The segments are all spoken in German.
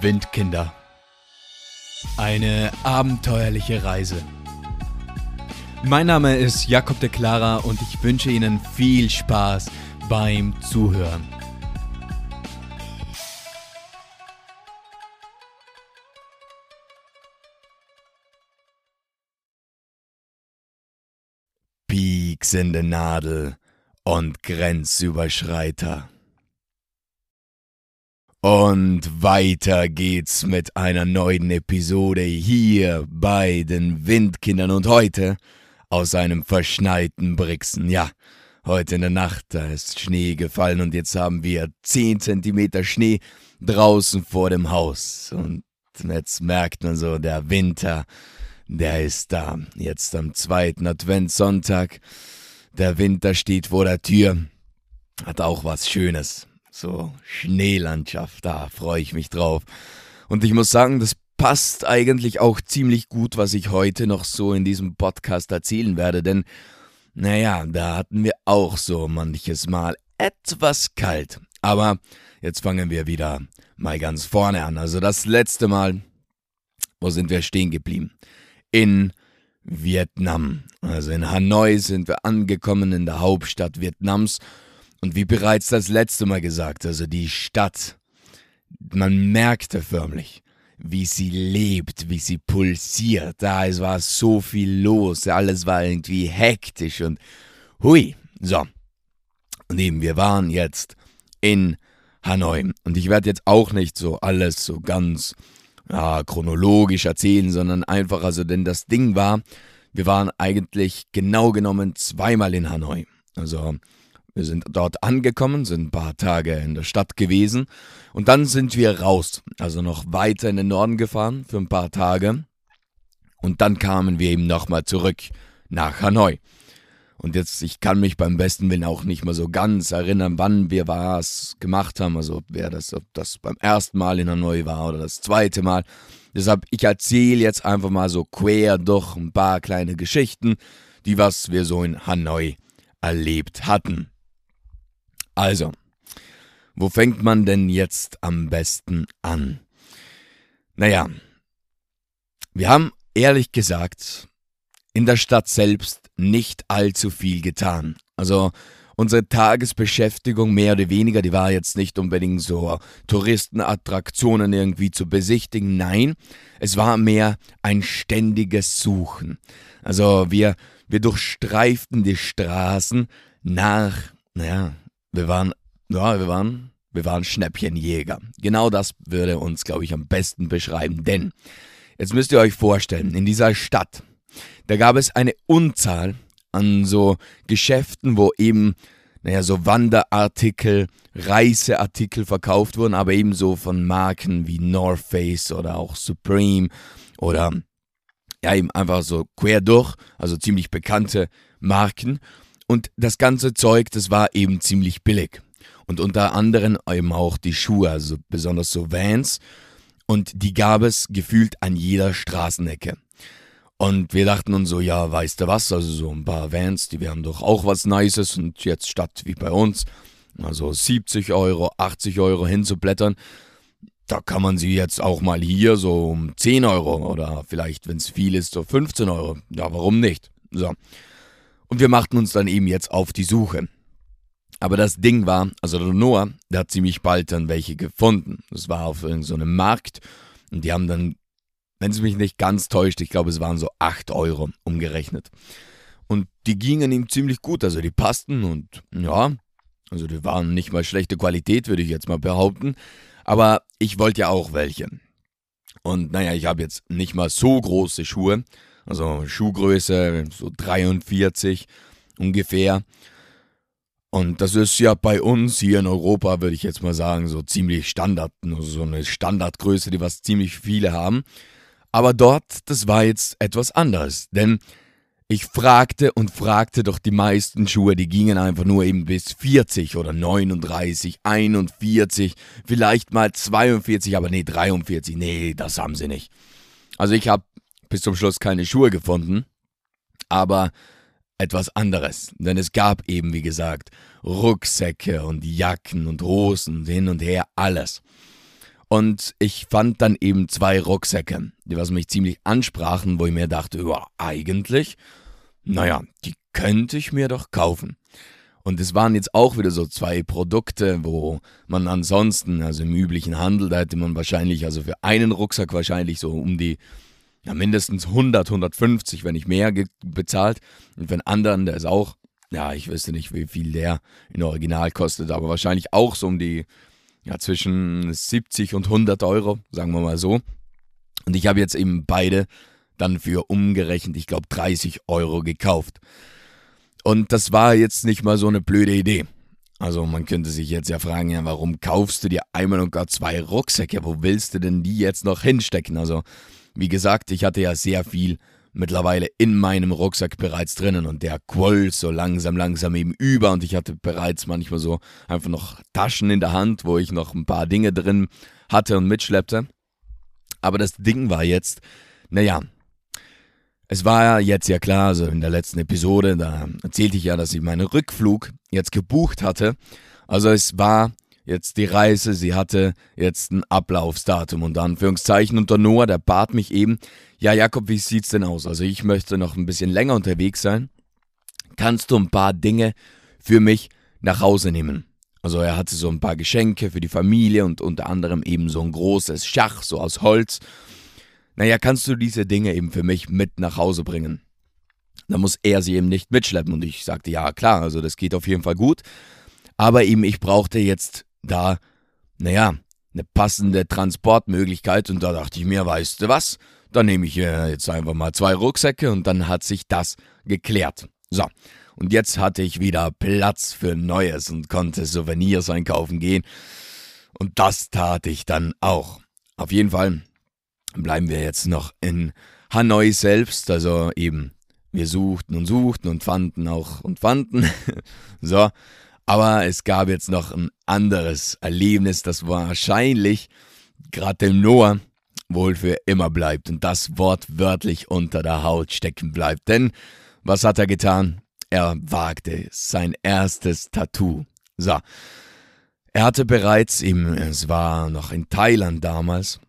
Windkinder. Eine abenteuerliche Reise. Mein Name ist Jakob de Clara und ich wünsche Ihnen viel Spaß beim Zuhören. Pieksende Nadel und Grenzüberschreiter. Und weiter geht's mit einer neuen Episode hier bei den Windkindern und heute aus einem verschneiten Brixen. Ja, heute in der Nacht, da ist Schnee gefallen und jetzt haben wir 10 Zentimeter Schnee draußen vor dem Haus. Und jetzt merkt man so, der Winter, der ist da. Jetzt am zweiten Adventssonntag. Der Winter steht vor der Tür. Hat auch was Schönes so Schneelandschaft, da freue ich mich drauf. Und ich muss sagen, das passt eigentlich auch ziemlich gut, was ich heute noch so in diesem Podcast erzählen werde, denn naja, da hatten wir auch so manches Mal etwas kalt. Aber jetzt fangen wir wieder mal ganz vorne an. Also das letzte Mal, wo sind wir stehen geblieben? In Vietnam. Also in Hanoi sind wir angekommen, in der Hauptstadt Vietnams. Und wie bereits das letzte Mal gesagt, also die Stadt, man merkte förmlich, wie sie lebt, wie sie pulsiert. Da es war so viel los, alles war irgendwie hektisch und hui. So. Und eben, wir waren jetzt in Hanoi. Und ich werde jetzt auch nicht so alles so ganz ja, chronologisch erzählen, sondern einfach, also, denn das Ding war, wir waren eigentlich genau genommen zweimal in Hanoi. Also, wir sind dort angekommen, sind ein paar Tage in der Stadt gewesen und dann sind wir raus, also noch weiter in den Norden gefahren für ein paar Tage und dann kamen wir eben nochmal zurück nach Hanoi. Und jetzt, ich kann mich beim besten Willen auch nicht mehr so ganz erinnern, wann wir was gemacht haben, also ob, wer das, ob das beim ersten Mal in Hanoi war oder das zweite Mal. Deshalb, ich erzähle jetzt einfach mal so quer durch ein paar kleine Geschichten, die was wir so in Hanoi erlebt hatten. Also, wo fängt man denn jetzt am besten an? Naja, wir haben ehrlich gesagt in der Stadt selbst nicht allzu viel getan. Also unsere Tagesbeschäftigung mehr oder weniger, die war jetzt nicht unbedingt so Touristenattraktionen irgendwie zu besichtigen. Nein, es war mehr ein ständiges Suchen. Also wir, wir durchstreiften die Straßen nach, naja, wir waren, ja, wir waren, wir waren Schnäppchenjäger. Genau das würde uns, glaube ich, am besten beschreiben. Denn, jetzt müsst ihr euch vorstellen, in dieser Stadt, da gab es eine Unzahl an so Geschäften, wo eben, naja, so Wanderartikel, Reiseartikel verkauft wurden, aber ebenso von Marken wie North Face oder auch Supreme oder ja, eben einfach so quer durch, also ziemlich bekannte Marken. Und das ganze Zeug, das war eben ziemlich billig. Und unter anderem eben auch die Schuhe, also besonders so Vans. Und die gab es gefühlt an jeder Straßenecke. Und wir dachten uns so, ja, weißt du was, also so ein paar Vans, die wären doch auch was Nices. Und jetzt statt wie bei uns, also 70 Euro, 80 Euro hinzublättern, da kann man sie jetzt auch mal hier so um 10 Euro oder vielleicht, wenn es viel ist, so 15 Euro. Ja, warum nicht? So. Und wir machten uns dann eben jetzt auf die Suche. Aber das Ding war, also der Noah, der hat ziemlich bald dann welche gefunden. Das war auf irgendeinem so Markt und die haben dann, wenn es mich nicht ganz täuscht, ich glaube es waren so 8 Euro umgerechnet. Und die gingen ihm ziemlich gut, also die passten und ja, also die waren nicht mal schlechte Qualität, würde ich jetzt mal behaupten. Aber ich wollte ja auch welche. Und naja, ich habe jetzt nicht mal so große Schuhe, also Schuhgröße so 43 ungefähr. Und das ist ja bei uns hier in Europa, würde ich jetzt mal sagen, so ziemlich Standard, so eine Standardgröße, die was ziemlich viele haben. Aber dort, das war jetzt etwas anderes, denn ich fragte und fragte doch die meisten Schuhe, die gingen einfach nur eben bis 40 oder 39, 41, vielleicht mal 42, aber nee, 43, nee, das haben sie nicht. Also ich habe bis zum Schluss keine Schuhe gefunden, aber etwas anderes. Denn es gab eben, wie gesagt, Rucksäcke und Jacken und Hosen hin und her, alles. Und ich fand dann eben zwei Rucksäcke, die was mich ziemlich ansprachen, wo ich mir dachte, ja, eigentlich, naja, die könnte ich mir doch kaufen. Und es waren jetzt auch wieder so zwei Produkte, wo man ansonsten, also im üblichen Handel, da hätte man wahrscheinlich, also für einen Rucksack wahrscheinlich so um die ja, mindestens 100, 150, wenn nicht mehr bezahlt. Und einen anderen, der ist auch, ja, ich wüsste nicht, wie viel der in Original kostet, aber wahrscheinlich auch so um die, ja, zwischen 70 und 100 Euro, sagen wir mal so. Und ich habe jetzt eben beide dann für umgerechnet, ich glaube, 30 Euro gekauft. Und das war jetzt nicht mal so eine blöde Idee. Also man könnte sich jetzt ja fragen, ja, warum kaufst du dir einmal und gar zwei Rucksäcke? Wo willst du denn die jetzt noch hinstecken? Also wie gesagt, ich hatte ja sehr viel mittlerweile in meinem Rucksack bereits drinnen und der quoll so langsam, langsam eben über und ich hatte bereits manchmal so einfach noch Taschen in der Hand, wo ich noch ein paar Dinge drin hatte und mitschleppte. Aber das Ding war jetzt, naja, es war ja jetzt ja klar, also in der letzten Episode, da erzählte ich ja, dass ich meinen Rückflug jetzt gebucht hatte. Also es war jetzt die Reise, sie hatte jetzt ein Ablaufsdatum und Anführungszeichen. Und der Noah, der bat mich eben, ja Jakob, wie sieht's denn aus? Also ich möchte noch ein bisschen länger unterwegs sein. Kannst du ein paar Dinge für mich nach Hause nehmen? Also er hatte so ein paar Geschenke für die Familie und unter anderem eben so ein großes Schach, so aus Holz. Naja, kannst du diese Dinge eben für mich mit nach Hause bringen? Da muss er sie eben nicht mitschleppen. Und ich sagte, ja klar, also das geht auf jeden Fall gut. Aber eben, ich brauchte jetzt da, naja, eine passende Transportmöglichkeit und da dachte ich mir, weißt du was, dann nehme ich jetzt einfach mal zwei Rucksäcke und dann hat sich das geklärt. So, und jetzt hatte ich wieder Platz für Neues und konnte Souvenirs einkaufen gehen. Und das tat ich dann auch. Auf jeden Fall bleiben wir jetzt noch in Hanoi selbst, also eben, wir suchten und suchten und fanden auch und fanden. so, aber es gab jetzt noch ein anderes Erlebnis, das wahrscheinlich gerade dem Noah wohl für immer bleibt und das wortwörtlich unter der Haut stecken bleibt. Denn was hat er getan? Er wagte sein erstes Tattoo. So. Er hatte bereits im, es war noch in Thailand damals,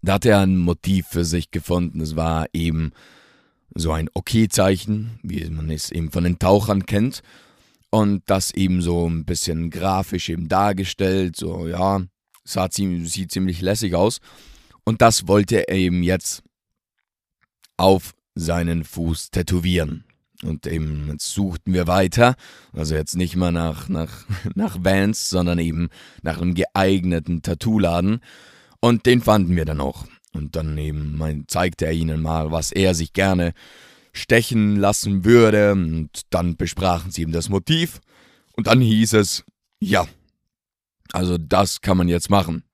da hat er ein Motiv für sich gefunden. Es war eben so ein Okay-Zeichen, wie man es eben von den Tauchern kennt und das eben so ein bisschen grafisch eben dargestellt, so ja, sah sieht ziemlich lässig aus. Und das wollte er eben jetzt auf seinen Fuß tätowieren. Und eben jetzt suchten wir weiter, also jetzt nicht mal nach, nach, nach Vans, sondern eben nach einem geeigneten Tattoo-Laden. Und den fanden wir dann auch. Und dann eben mein, zeigte er ihnen mal, was er sich gerne stechen lassen würde. Und dann besprachen sie ihm das Motiv. Und dann hieß es, ja, also das kann man jetzt machen.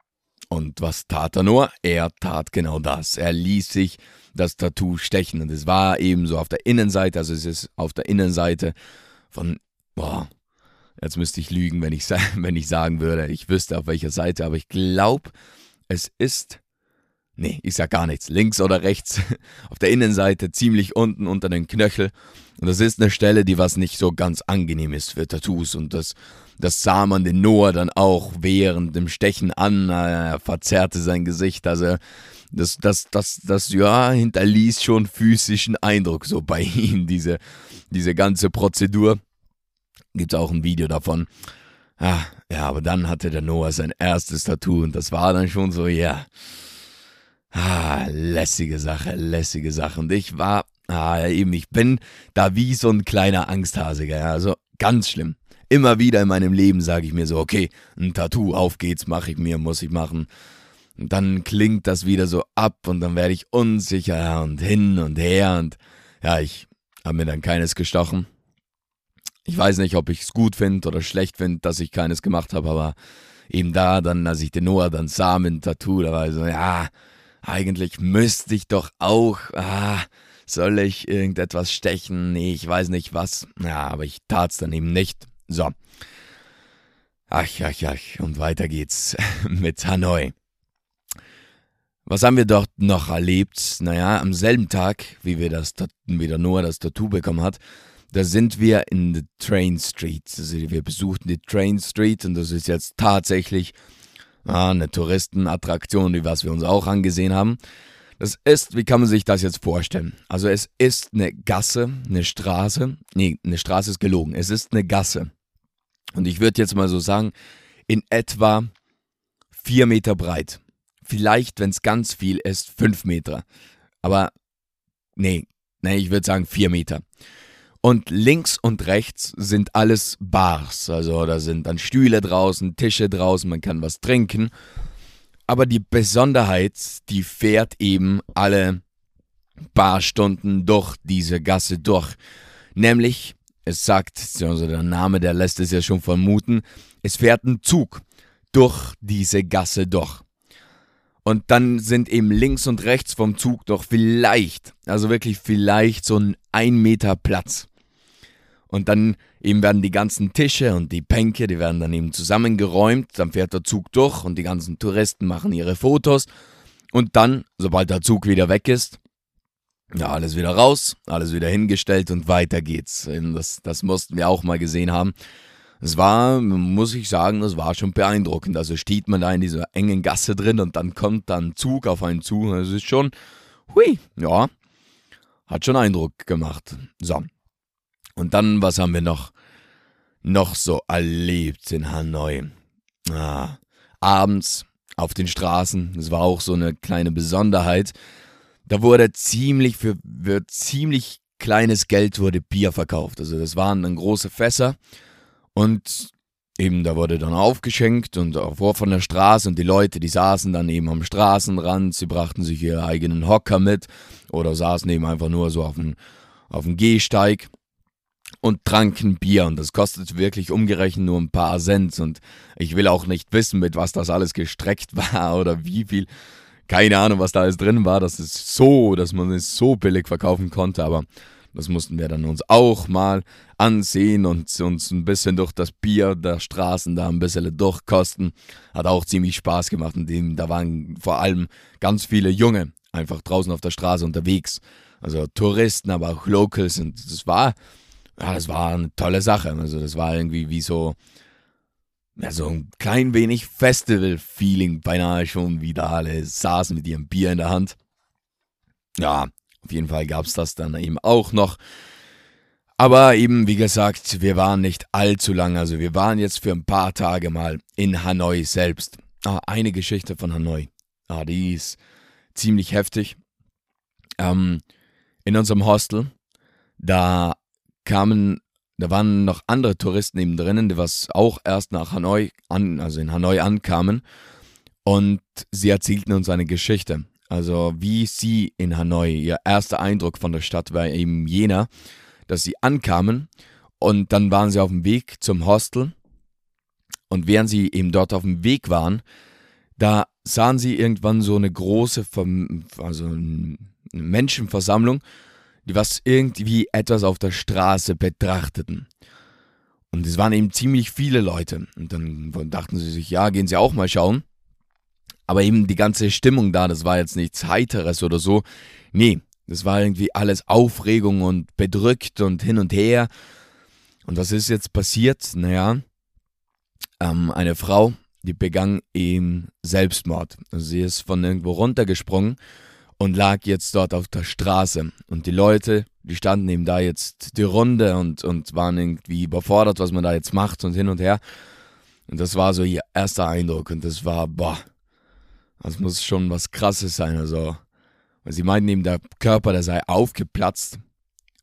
Und was tat er nur? Er tat genau das. Er ließ sich das Tattoo stechen. Und es war eben so auf der Innenseite, also es ist auf der Innenseite von, boah, jetzt müsste ich lügen, wenn ich, wenn ich sagen würde, ich wüsste auf welcher Seite, aber ich glaube, es ist Nee, ich sag gar nichts. Links oder rechts. Auf der Innenseite, ziemlich unten unter den Knöchel. Und das ist eine Stelle, die was nicht so ganz angenehm ist für Tattoos. Und das, das sah man den Noah dann auch während dem Stechen an. Er verzerrte sein Gesicht. Also das, das, das, das, ja, hinterließ schon physischen Eindruck so bei ihm, diese, diese ganze Prozedur. Gibt auch ein Video davon. Ah, ja, aber dann hatte der Noah sein erstes Tattoo und das war dann schon so, ja. Yeah Ah, lässige Sache, lässige Sache. Und ich war, ah, eben, ich bin da wie so ein kleiner Angsthase, ja, also ganz schlimm. Immer wieder in meinem Leben sage ich mir so, okay, ein Tattoo, auf geht's, mache ich mir, muss ich machen. Und dann klingt das wieder so ab und dann werde ich unsicher und hin und her und ja, ich habe mir dann keines gestochen. Ich weiß nicht, ob ich es gut finde oder schlecht finde, dass ich keines gemacht habe, aber eben da dann, als ich den Noah dann sah mit dem Tattoo, da war ich so, ja, eigentlich müsste ich doch auch, ah, soll ich irgendetwas stechen? Nee, ich weiß nicht was. Ja, aber ich tat's dann eben nicht. So. Ach, ach, ach. Und weiter geht's mit Hanoi. Was haben wir dort noch erlebt? Naja, am selben Tag, wie wir das, wie der Noah das Tattoo bekommen hat, da sind wir in the Train Street. Also wir besuchten die Train Street und das ist jetzt tatsächlich Ja, eine Touristenattraktion, die was wir uns auch angesehen haben. Das ist, wie kann man sich das jetzt vorstellen? Also es ist eine Gasse, eine Straße. Nee, eine Straße ist gelogen. Es ist eine Gasse. Und ich würde jetzt mal so sagen, in etwa vier Meter breit. Vielleicht, wenn es ganz viel ist, fünf Meter. Aber nee, nee, ich würde sagen vier Meter. Und links und rechts sind alles Bars. Also da sind dann Stühle draußen, Tische draußen, man kann was trinken. Aber die Besonderheit, die fährt eben alle paar Stunden durch diese Gasse durch. Nämlich, es sagt, also der Name, der lässt es ja schon vermuten, es fährt ein Zug durch diese Gasse durch. Und dann sind eben links und rechts vom Zug doch vielleicht, also wirklich vielleicht so ein ein Meter Platz. Und dann eben werden die ganzen Tische und die Bänke, die werden dann eben zusammengeräumt. Dann fährt der Zug durch und die ganzen Touristen machen ihre Fotos. Und dann, sobald der Zug wieder weg ist, ja, alles wieder raus, alles wieder hingestellt und weiter geht's. Das, das mussten wir auch mal gesehen haben. Es war, muss ich sagen, das war schon beeindruckend. Also steht man da in dieser engen Gasse drin und dann kommt dann Zug auf einen zu. Das ist schon, hui, ja, hat schon Eindruck gemacht. So, und dann, was haben wir noch, noch so erlebt in Hanoi? Ah, abends auf den Straßen, das war auch so eine kleine Besonderheit. Da wurde ziemlich für, für ziemlich kleines Geld wurde Bier verkauft. Also das waren dann große Fässer und eben da wurde dann aufgeschenkt und vor von der Straße und die Leute, die saßen dann eben am Straßenrand, sie brachten sich ihre eigenen Hocker mit oder saßen eben einfach nur so auf dem, auf dem Gehsteig und tranken Bier und das kostet wirklich umgerechnet nur ein paar Cent und ich will auch nicht wissen, mit was das alles gestreckt war oder wie viel. Keine Ahnung, was da alles drin war. Das ist so, dass man es so billig verkaufen konnte, aber das mussten wir dann uns auch mal ansehen und uns ein bisschen durch das Bier der Straßen da ein bisschen durchkosten. Hat auch ziemlich Spaß gemacht und da waren vor allem ganz viele Junge einfach draußen auf der Straße unterwegs. Also Touristen, aber auch Locals und das war ja, das war eine tolle Sache. Also das war irgendwie wie so, ja, so ein klein wenig Festival-Feeling beinahe schon, wie da alle saßen mit ihrem Bier in der Hand. Ja, auf jeden Fall gab es das dann eben auch noch. Aber eben, wie gesagt, wir waren nicht allzu lang. Also wir waren jetzt für ein paar Tage mal in Hanoi selbst. Ah, eine Geschichte von Hanoi. Ah, die ist ziemlich heftig. Ähm, in unserem Hostel, da kamen, da waren noch andere Touristen eben drinnen, die was auch erst nach Hanoi an, also in Hanoi ankamen. Und sie erzählten uns eine Geschichte. Also wie sie in Hanoi, ihr erster Eindruck von der Stadt war eben jener, dass sie ankamen und dann waren sie auf dem Weg zum Hostel. Und während sie eben dort auf dem Weg waren, da sahen sie irgendwann so eine große, also eine Menschenversammlung die was irgendwie etwas auf der Straße betrachteten. Und es waren eben ziemlich viele Leute. Und dann dachten sie sich, ja, gehen sie auch mal schauen. Aber eben die ganze Stimmung da, das war jetzt nichts Heiteres oder so. Nee, das war irgendwie alles Aufregung und bedrückt und hin und her. Und was ist jetzt passiert? Naja, ähm, eine Frau, die begann eben Selbstmord. Also sie ist von irgendwo runtergesprungen und lag jetzt dort auf der Straße. Und die Leute, die standen eben da jetzt die Runde und, und waren irgendwie überfordert, was man da jetzt macht und hin und her. Und das war so ihr erster Eindruck. Und das war, boah, das muss schon was Krasses sein. Also, weil sie meinten eben, der Körper, der sei aufgeplatzt.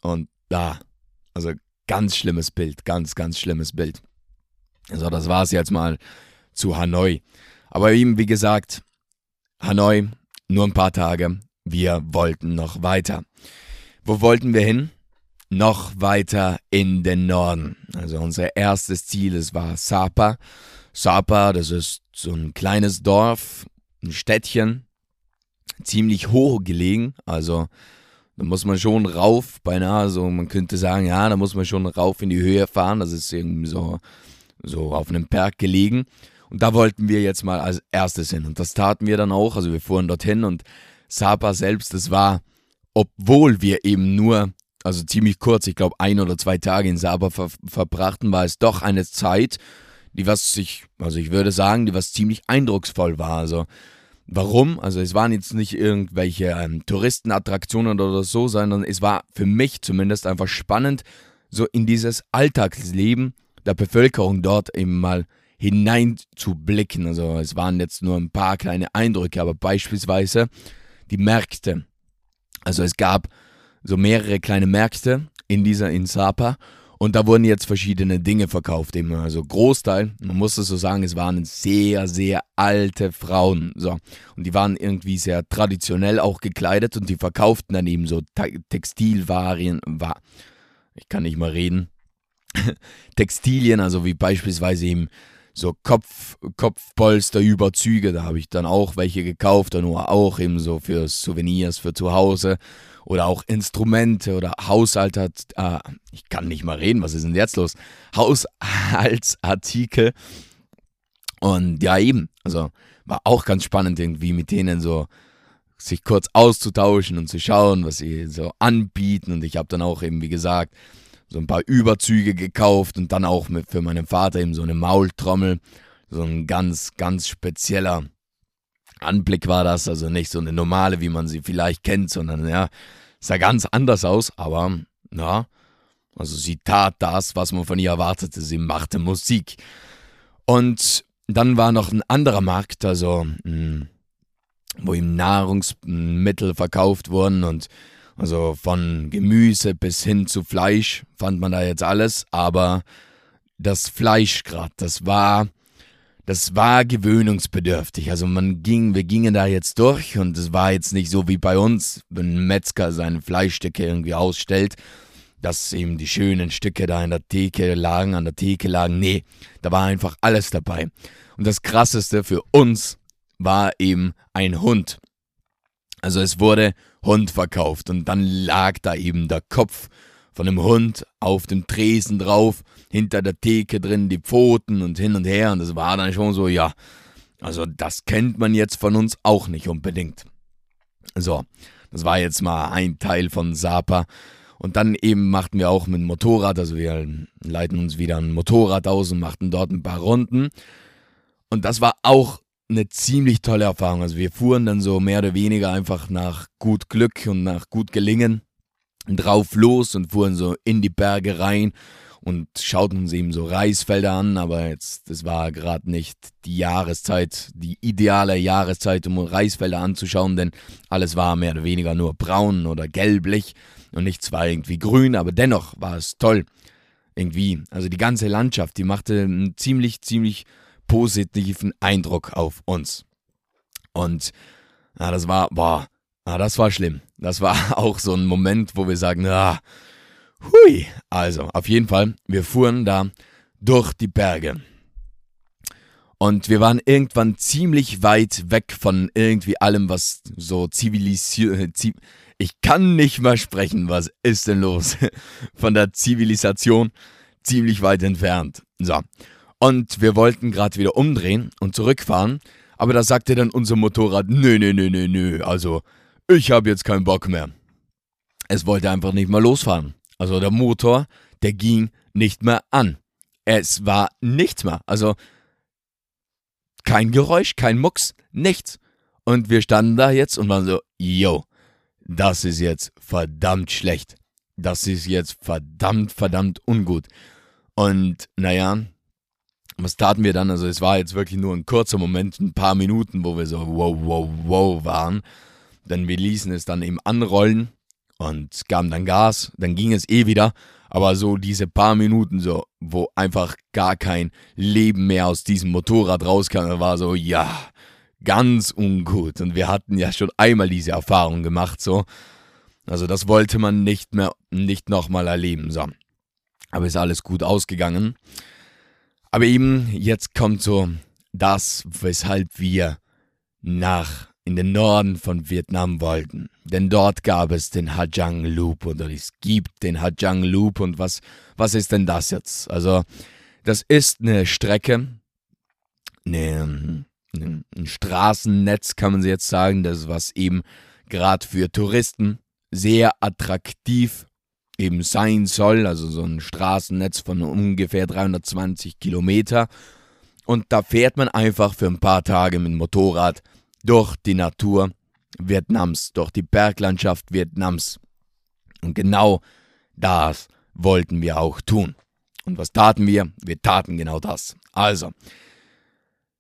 Und da, also ganz schlimmes Bild, ganz, ganz schlimmes Bild. Also, das war es jetzt mal zu Hanoi. Aber eben, wie gesagt, Hanoi, nur ein paar Tage, wir wollten noch weiter. Wo wollten wir hin? Noch weiter in den Norden. Also unser erstes Ziel, es war Sapa. Sapa, das ist so ein kleines Dorf, ein Städtchen, ziemlich hoch gelegen. Also da muss man schon rauf, beinahe so, man könnte sagen, ja, da muss man schon rauf in die Höhe fahren. Das ist irgendwie so, so auf einem Berg gelegen. Und da wollten wir jetzt mal als erstes hin. Und das taten wir dann auch. Also wir fuhren dorthin und Sapa selbst, das war, obwohl wir eben nur, also ziemlich kurz, ich glaube ein oder zwei Tage in Sapa ver verbrachten, war es doch eine Zeit, die was sich, also ich würde sagen, die was ziemlich eindrucksvoll war. Also warum? Also es waren jetzt nicht irgendwelche ähm, Touristenattraktionen oder so, sondern es war für mich zumindest einfach spannend, so in dieses Alltagsleben der Bevölkerung dort eben mal hineinzublicken. Also es waren jetzt nur ein paar kleine Eindrücke, aber beispielsweise die Märkte. Also es gab so mehrere kleine Märkte in dieser in Sapa und da wurden jetzt verschiedene Dinge verkauft. Eben also Großteil, man muss es so sagen, es waren sehr, sehr alte Frauen. So. Und die waren irgendwie sehr traditionell auch gekleidet und die verkauften dann eben so Textilwaren. Ich kann nicht mal reden. Textilien, also wie beispielsweise eben so Kopf, Kopfpolsterüberzüge, da habe ich dann auch welche gekauft, nur auch eben so für Souvenirs für zu Hause oder auch Instrumente oder Haushalt, äh, ich kann nicht mal reden, was ist denn jetzt los? Haushaltsartikel. Und ja, eben, also war auch ganz spannend irgendwie mit denen so sich kurz auszutauschen und zu schauen, was sie so anbieten. Und ich habe dann auch eben, wie gesagt, so ein paar Überzüge gekauft und dann auch mit, für meinen Vater eben so eine Maultrommel. So ein ganz, ganz spezieller Anblick war das. Also nicht so eine normale, wie man sie vielleicht kennt, sondern ja, sah ganz anders aus, aber ja, also sie tat das, was man von ihr erwartete. Sie machte Musik. Und dann war noch ein anderer Markt, also mh, hm, wo ihm Nahrungsmittel verkauft wurden und also von Gemüse bis hin zu Fleisch fand man da jetzt alles, aber das Fleisch gerade, das war, das war gewöhnungsbedürftig. Also man ging, wir gingen da jetzt durch und es war jetzt nicht so wie bei uns, wenn ein Metzger seine Fleischstücke irgendwie ausstellt, dass eben die schönen Stücke da in der Theke lagen, an der Theke lagen. Nee, da war einfach alles dabei. Und das krasseste für uns war eben ein Hund. Also es wurde Hund verkauft und dann lag da eben der Kopf von einem Hund auf dem Tresen drauf, hinter der Theke drin die Pfoten und hin und her und das war dann schon so, ja, also das kennt man jetzt von uns auch nicht unbedingt. So, das war jetzt mal ein Teil von Sapa. Und dann eben machten wir auch mit dem Motorrad, also wir leiten uns wieder ein Motorrad aus und machten dort ein paar Runden. Und das war auch eine ziemlich tolle Erfahrung. Also wir fuhren dann so mehr oder weniger einfach nach gut Glück und nach gut Gelingen drauf los und fuhren so in die Berge rein und schauten uns eben so Reisfelder an, aber jetzt, das war gerade nicht die Jahreszeit, die ideale Jahreszeit, um Reisfelder anzuschauen, denn alles war mehr oder weniger nur braun oder gelblich und nichts war irgendwie grün, aber dennoch war es toll. Irgendwie, also die ganze Landschaft, die machte einen ziemlich, ziemlich positiven Eindruck auf uns. Und ja, das war, boah, ja, das war schlimm. Das war auch so ein Moment, wo wir sagen, ja, hui. Also, auf jeden Fall, wir fuhren da durch die Berge. Und wir waren irgendwann ziemlich weit weg von irgendwie allem, was so zivilisiert. Ich kann nicht mal sprechen, was ist denn los? Von der Zivilisation ziemlich weit entfernt. So. Und wir wollten gerade wieder umdrehen und zurückfahren, aber da sagte dann unser Motorrad, nö, nö, nö, nö, nö, also ich habe jetzt keinen Bock mehr. Es wollte einfach nicht mehr losfahren. Also der Motor, der ging nicht mehr an. Es war nichts mehr. Also kein Geräusch, kein Mucks, nichts. Und wir standen da jetzt und waren so, yo, das ist jetzt verdammt schlecht. Das ist jetzt verdammt, verdammt ungut. Und naja, was taten wir dann? Also es war jetzt wirklich nur ein kurzer Moment, ein paar Minuten, wo wir so wow, wow, wow waren. Denn wir ließen es dann eben anrollen und gaben dann Gas, dann ging es eh wieder. Aber so diese paar Minuten, so, wo einfach gar kein Leben mehr aus diesem Motorrad rauskam, war so, ja, ganz ungut. Und wir hatten ja schon einmal diese Erfahrung gemacht, so. Also das wollte man nicht mehr, nicht nochmal erleben, so. Aber ist alles gut ausgegangen. Aber eben, jetzt kommt so das, weshalb wir nach in den Norden von Vietnam wollten. Denn dort gab es den Hajang Loop oder es gibt den Hajang Loop und was, was ist denn das jetzt? Also, das ist eine Strecke, eine, ein Straßennetz kann man jetzt sagen, das was eben gerade für Touristen sehr attraktiv eben sein soll, also so ein Straßennetz von ungefähr 320 Kilometer. Und da fährt man einfach für ein paar Tage mit dem Motorrad durch die Natur Vietnams, durch die Berglandschaft Vietnams. Und genau das wollten wir auch tun. Und was taten wir? Wir taten genau das. Also,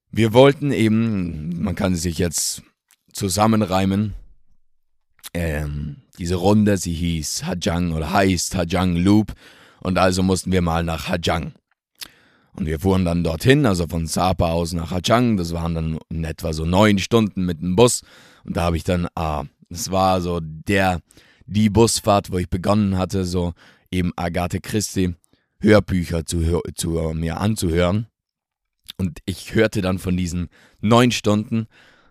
wir wollten eben, man kann sich jetzt zusammenreimen, ähm, diese Runde, sie hieß Hajang oder heißt Hajang Loop und also mussten wir mal nach Hajang. Und wir fuhren dann dorthin, also von Sapa aus nach Hachang. Das waren dann in etwa so neun Stunden mit dem Bus. Und da habe ich dann, ah, das war so der, die Busfahrt, wo ich begonnen hatte, so eben Agathe Christie Hörbücher zu, zu uh, mir anzuhören. Und ich hörte dann von diesen neun Stunden,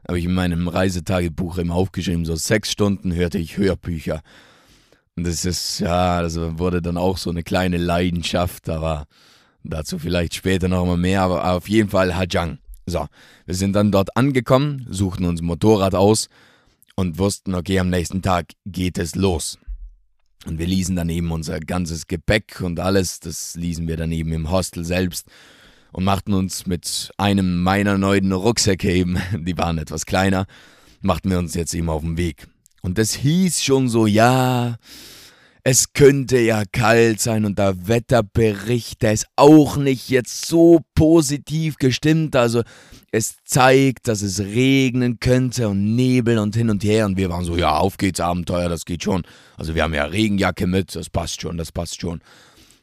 habe ich in meinem Reisetagebuch immer aufgeschrieben, so sechs Stunden hörte ich Hörbücher. Und das ist, ja, das wurde dann auch so eine kleine Leidenschaft, aber Dazu vielleicht später noch mal mehr, aber auf jeden Fall Hajang. So, wir sind dann dort angekommen, suchten uns Motorrad aus und wussten, okay, am nächsten Tag geht es los. Und wir ließen dann eben unser ganzes Gepäck und alles, das ließen wir dann eben im Hostel selbst und machten uns mit einem meiner neuen Rucksäcke eben, die waren etwas kleiner, machten wir uns jetzt eben auf den Weg. Und das hieß schon so, ja, es könnte ja kalt sein und der Wetterbericht, der ist auch nicht jetzt so positiv gestimmt. Also es zeigt, dass es regnen könnte und Nebel und hin und her. Und wir waren so, ja, auf geht's, Abenteuer, das geht schon. Also wir haben ja Regenjacke mit, das passt schon, das passt schon.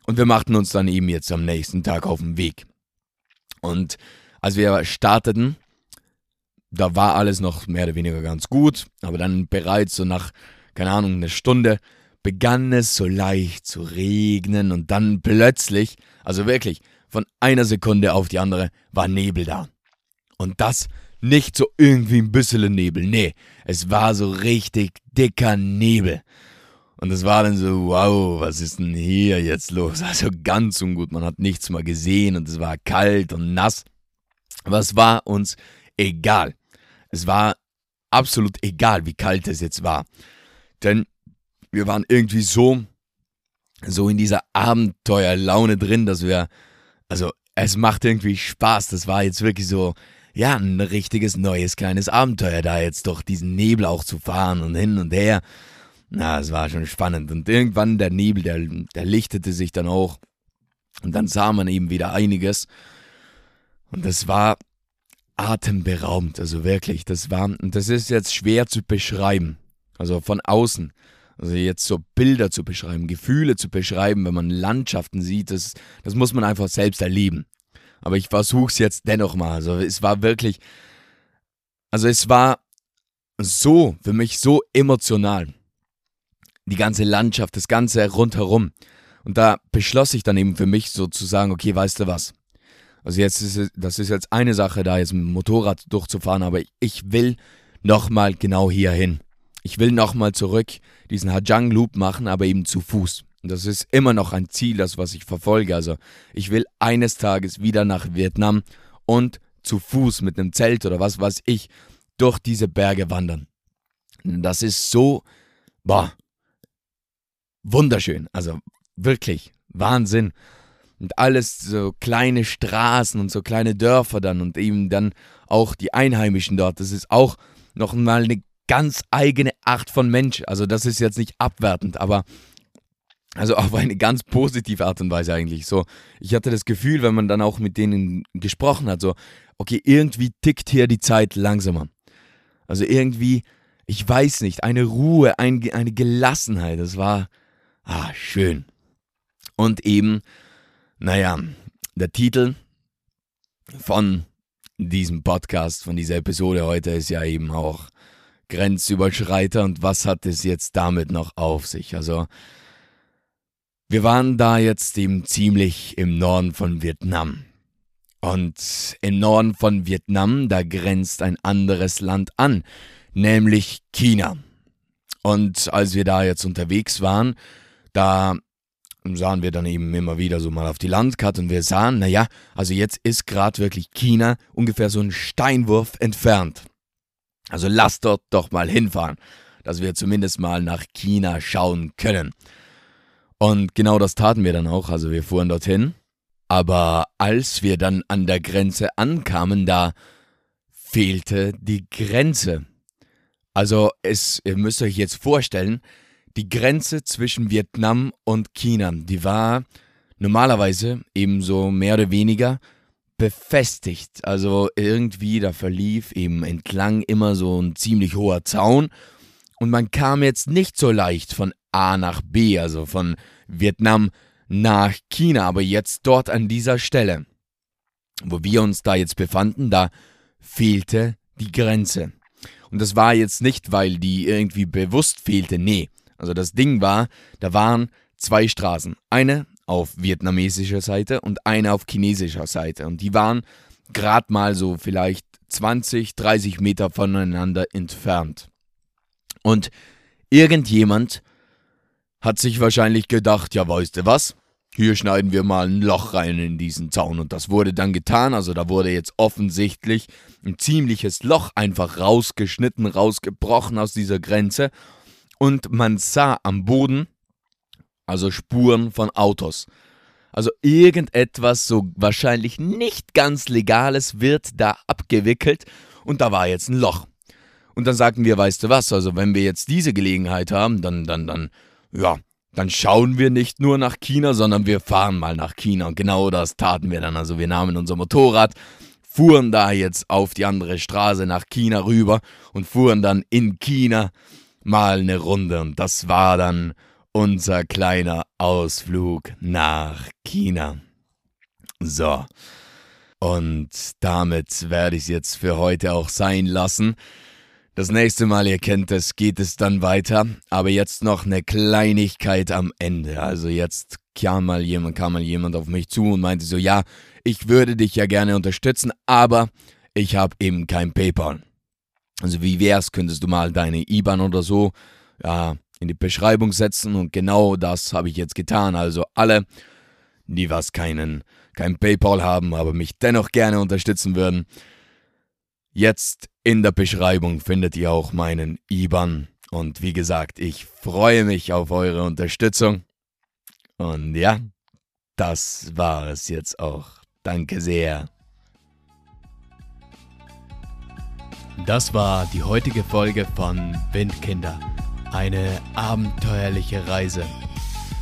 Und wir machten uns dann eben jetzt am nächsten Tag auf den Weg. Und als wir starteten, da war alles noch mehr oder weniger ganz gut. Aber dann bereits so nach, keine Ahnung, eine Stunde begann es so leicht zu regnen und dann plötzlich, also wirklich, von einer Sekunde auf die andere war Nebel da. Und das nicht so irgendwie ein bisschen Nebel, nee, es war so richtig dicker Nebel. Und es war dann so, wow, was ist denn hier jetzt los? Also ganz ungut, man hat nichts mal gesehen und es war kalt und nass. Es war uns egal. Es war absolut egal, wie kalt es jetzt war. Denn wir waren irgendwie so, so in dieser Abenteuerlaune drin, dass wir, also es macht irgendwie Spaß. Das war jetzt wirklich so, ja, ein richtiges neues kleines Abenteuer, da jetzt durch diesen Nebel auch zu fahren und hin und her. Na, es war schon spannend. Und irgendwann der Nebel, der, der lichtete sich dann auch. Und dann sah man eben wieder einiges. Und das war atemberaubend, also wirklich. Das war, und das ist jetzt schwer zu beschreiben. Also von außen. Also jetzt so Bilder zu beschreiben, Gefühle zu beschreiben, wenn man Landschaften sieht, das, das muss man einfach selbst erleben. Aber ich versuche es jetzt dennoch mal. Also es war wirklich, also es war so, für mich so emotional. Die ganze Landschaft, das Ganze rundherum. Und da beschloss ich dann eben für mich so zu sagen, okay, weißt du was? Also jetzt ist es, das ist jetzt eine Sache, da jetzt mit dem Motorrad durchzufahren, aber ich will nochmal genau hier hin. Ich will nochmal zurück diesen Hajang Loop machen, aber eben zu Fuß. Und das ist immer noch ein Ziel, das was ich verfolge. Also ich will eines Tages wieder nach Vietnam und zu Fuß mit einem Zelt oder was weiß ich durch diese Berge wandern. Das ist so, boah, wunderschön. Also wirklich Wahnsinn. Und alles so kleine Straßen und so kleine Dörfer dann und eben dann auch die Einheimischen dort. Das ist auch nochmal eine ganz eigene Art von Mensch. Also das ist jetzt nicht abwertend, aber also auf eine ganz positive Art und Weise eigentlich. So, ich hatte das Gefühl, wenn man dann auch mit denen gesprochen hat, so, okay, irgendwie tickt hier die Zeit langsamer. Also irgendwie, ich weiß nicht, eine Ruhe, ein, eine Gelassenheit. Das war ah, schön. Und eben, naja, der Titel von diesem Podcast, von dieser Episode heute ist ja eben auch Grenzüberschreiter und was hat es jetzt damit noch auf sich? Also, wir waren da jetzt eben ziemlich im Norden von Vietnam. Und im Norden von Vietnam, da grenzt ein anderes Land an, nämlich China. Und als wir da jetzt unterwegs waren, da sahen wir dann eben immer wieder so mal auf die Landkarte und wir sahen, naja, also jetzt ist gerade wirklich China ungefähr so ein Steinwurf entfernt. Also lasst dort doch mal hinfahren, dass wir zumindest mal nach China schauen können. Und genau das taten wir dann auch. Also wir fuhren dorthin Aber als wir dann an der Grenze ankamen, da fehlte die Grenze. Also es, ihr müsst euch jetzt vorstellen, die Grenze zwischen Vietnam und China, die war normalerweise ebenso mehr oder weniger befestigt. Also irgendwie, da verlief eben entlang immer so ein ziemlich hoher Zaun und man kam jetzt nicht so leicht von A nach B, also von Vietnam nach China, aber jetzt dort an dieser Stelle, wo wir uns da jetzt befanden, da fehlte die Grenze. Und das war jetzt nicht, weil die irgendwie bewusst fehlte, nee. Also das Ding war, da waren zwei Straßen. Eine auf vietnamesischer Seite und eine auf chinesischer Seite. Und die waren gerade mal so vielleicht 20, 30 Meter voneinander entfernt. Und irgendjemand hat sich wahrscheinlich gedacht, ja weißt du was, hier schneiden wir mal ein Loch rein in diesen Zaun. Und das wurde dann getan. Also da wurde jetzt offensichtlich ein ziemliches Loch einfach rausgeschnitten, rausgebrochen aus dieser Grenze. Und man sah am Boden, also Spuren von Autos. Also irgendetwas so wahrscheinlich nicht ganz Legales wird da abgewickelt und da war jetzt ein Loch. Und dann sagten wir, weißt du was, also wenn wir jetzt diese Gelegenheit haben, dann, dann, dann, ja, dann schauen wir nicht nur nach China, sondern wir fahren mal nach China. Und genau das taten wir dann. Also wir nahmen unser Motorrad, fuhren da jetzt auf die andere Straße nach China rüber und fuhren dann in China mal eine Runde. Und das war dann unser kleiner Ausflug nach China. So. Und damit werde ich es jetzt für heute auch sein lassen. Das nächste Mal, ihr kennt es, geht es dann weiter. Aber jetzt noch eine Kleinigkeit am Ende. Also jetzt kam mal jemand, kam mal jemand auf mich zu und meinte so, ja, ich würde dich ja gerne unterstützen, aber ich habe eben kein PayPal. Also wie wär's, könntest du mal deine IBAN oder so ja, in die Beschreibung setzen und genau das habe ich jetzt getan. Also alle, die was keinen, kein PayPal haben, aber mich dennoch gerne unterstützen würden, Jetzt in der Beschreibung findet ihr auch meinen IBAN. Und wie gesagt, ich freue mich auf eure Unterstützung. Und ja, das war es jetzt auch. Danke sehr. Das war die heutige Folge von Windkinder. Eine abenteuerliche Reise.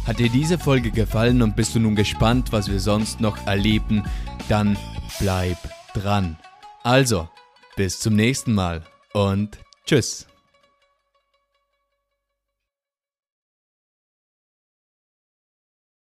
Hat dir diese Folge gefallen und bist du nun gespannt, was wir sonst noch erleben, dann bleib dran. Also, bis zum nächsten Mal und tschüss.